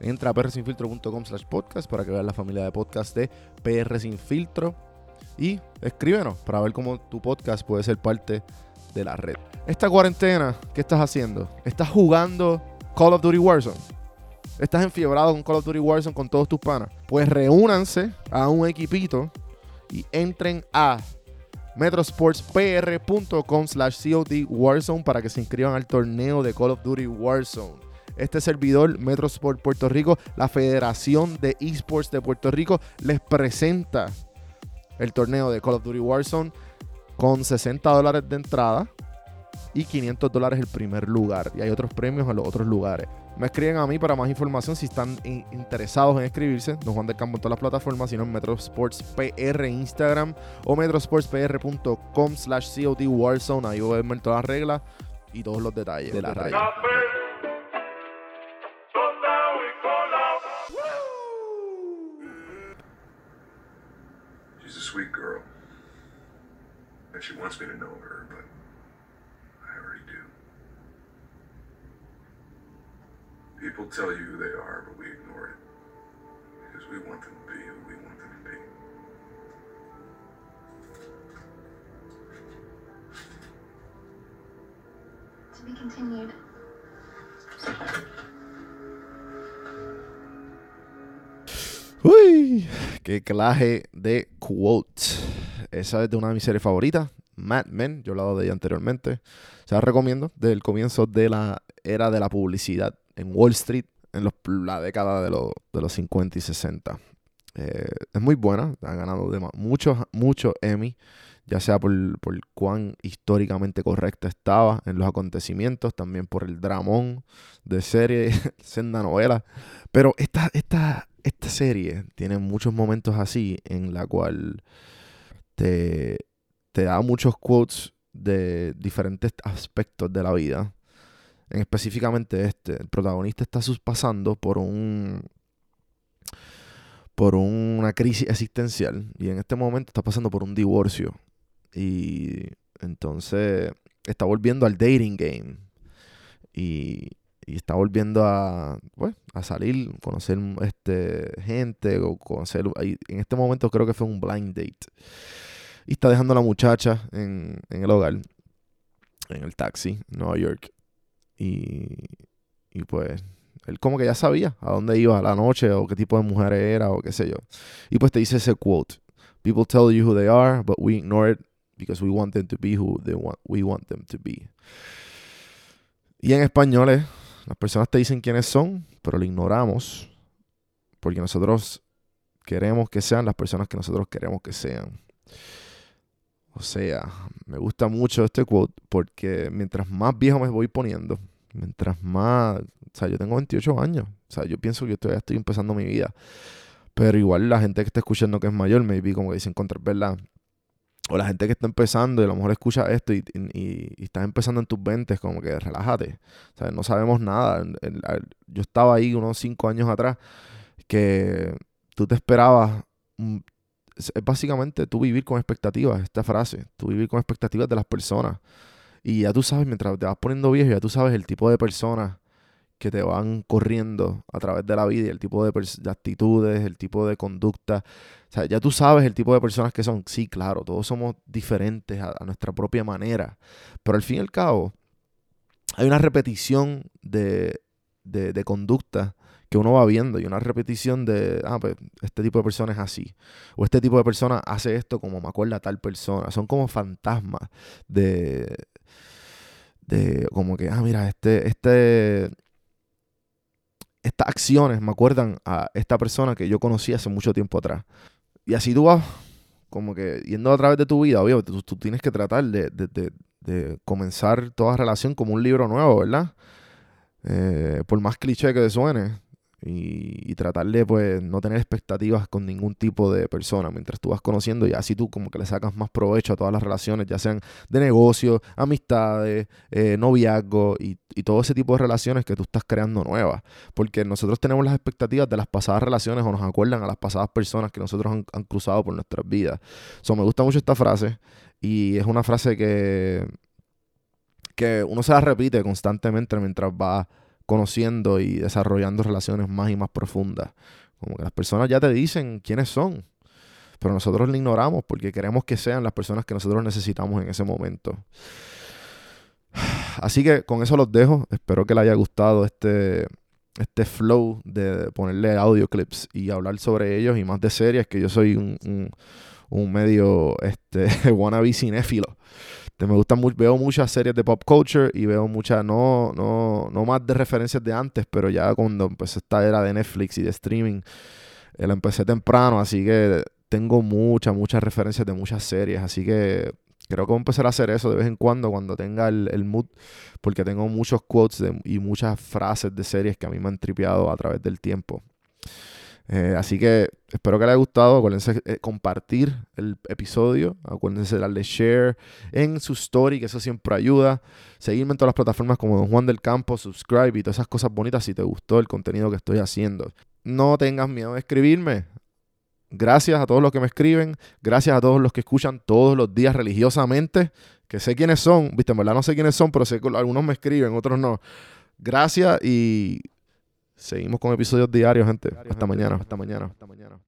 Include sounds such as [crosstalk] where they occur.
Entra a prsinfiltro.com slash podcast para que veas la familia de podcast de PR Sin Filtro. Y escríbenos para ver cómo tu podcast puede ser parte de la red. Esta cuarentena, ¿qué estás haciendo? ¿Estás jugando Call of Duty Warzone? ¿Estás enfiebrado con Call of Duty Warzone con todos tus panas? Pues reúnanse a un equipito y entren a metrosportspr.com slash COD Warzone para que se inscriban al torneo de Call of Duty Warzone. Este servidor, Metrosport Puerto Rico, la Federación de Esports de Puerto Rico, les presenta el torneo de Call of Duty Warzone con 60 dólares de entrada y 500 dólares el primer lugar. Y hay otros premios en los otros lugares. Me escriben a mí para más información si están interesados en escribirse. Don Juan del Campo en todas las plataformas, sino en Metrosports PR Instagram o metrosportspr.com slash COD Warzone. Ahí voy a ver todas las reglas y todos los detalles de la raya. Sweet girl. And she wants me to know her, but I already do. People tell you who they are, but we ignore it. Because we want them to be who we want them to be. To be continued. Uy, qué clase de quote. Esa es de una de mis series favoritas, Mad Men. Yo he hablado de ella anteriormente. Se la recomiendo del comienzo de la era de la publicidad en Wall Street en los- la década de, los- de los 50 y 60. Eh, es muy buena, ha ganado muchos, muchos Emmy, ya sea por, por cuán históricamente correcta estaba en los acontecimientos, también por el dramón de serie, [laughs] senda novela. Pero esta, esta, esta serie tiene muchos momentos así en la cual te, te da muchos quotes de diferentes aspectos de la vida. En específicamente este, el protagonista está pasando por un por una crisis existencial y en este momento está pasando por un divorcio y entonces está volviendo al dating game y, y está volviendo a pues, a salir, conocer este gente o conocer en este momento creo que fue un blind date y está dejando a la muchacha en, en el hogar en el taxi en Nueva York y, y pues él como que ya sabía a dónde iba a la noche o qué tipo de mujer era o qué sé yo. Y pues te dice ese quote. People tell you who they are, but we ignore it because we want them to be who they want, we want them to be. Y en español es, las personas te dicen quiénes son, pero lo ignoramos porque nosotros queremos que sean las personas que nosotros queremos que sean. O sea, me gusta mucho este quote porque mientras más viejo me voy poniendo, Mientras más, o sea, yo tengo 28 años, o sea, yo pienso que todavía estoy empezando mi vida. Pero igual la gente que está escuchando que es mayor, maybe como que dicen contra verdad. O la gente que está empezando y a lo mejor escucha esto y, estás empezando en tus 20, como que relájate. O sea, no sabemos nada. Yo estaba ahí unos 5 años atrás que tú te esperabas mm, es básicamente tú vivir con expectativas, esta frase, tú vivir con expectativas de las personas. Y ya tú sabes, mientras te vas poniendo viejo, ya tú sabes el tipo de personas que te van corriendo a través de la vida y el tipo de, actitudes, el tipo de conducta. O sea, ya tú sabes el tipo de personas que son. Sí, claro, todos somos diferentes a, nuestra propia manera. Pero al fin y al cabo, hay una repetición de, de, de conducta que uno va viendo y una repetición de, ah, pues este tipo de persona es así. O este tipo de persona hace esto como me acuerda tal persona. Son como fantasmas de, de como que, ah, mira, este, este, estas acciones me acuerdan a esta persona que yo conocí hace mucho tiempo atrás. Y así tú vas como que yendo a través de tu vida, obvio, tú, tienes que tratar de, de, de, comenzar toda relación como un libro nuevo, ¿verdad? Eh, por más cliché que suene, y, tratar de pues no tener expectativas con ningún tipo de persona mientras tú vas conociendo y así tú como que le sacas más provecho a todas las relaciones, ya sean de negocio, amistades, eh, noviazgo y, todo ese tipo de relaciones que tú estás creando nuevas. Porque nosotros tenemos las expectativas de las pasadas relaciones o nos acuerdan a las pasadas personas que nosotros han, cruzado por nuestras vidas. So, me gusta mucho esta frase y es una frase que, que uno se la repite constantemente mientras va conociendo y desarrollando relaciones más y más profundas. Como que las personas ya te dicen quiénes son, pero nosotros le ignoramos porque queremos que sean las personas que nosotros necesitamos en ese momento. [sighs] Así que con eso los dejo. Espero que les haya gustado este, este flow de ponerle audio clips y hablar sobre ellos y más de series, que yo soy un, un, medio este, [laughs] wannabe cinéfilo. Me gustan mucho, veo muchas series de pop culture y veo muchas, no, no, no más de referencias de antes, pero ya cuando empecé esta era de Netflix y de streaming, eh, la empecé temprano, así que tengo muchas, muchas referencias de muchas series, así que creo que voy a empezar a hacer eso de vez en cuando, cuando tenga el, mood, porque tengo muchos quotes y muchas frases de series que a mí me han tripeado a través del tiempo. Eh, así que espero que les haya gustado. Acuérdense de eh, compartir el episodio. Acuérdense de darle share en su story, que eso siempre ayuda. Seguirme en todas las plataformas como Don Juan del Campo, subscribe y todas esas cosas bonitas si te gustó el contenido que estoy haciendo. No tengas miedo de escribirme. Gracias a todos los que me escriben. Gracias a todos los que escuchan todos los días religiosamente. Que sé quiénes son. Viste, en verdad no sé quiénes son, pero sé que algunos me escriben, otros no. Gracias y Seguimos con episodios diarios, gente. hasta mañana, hasta mañana, hasta mañana.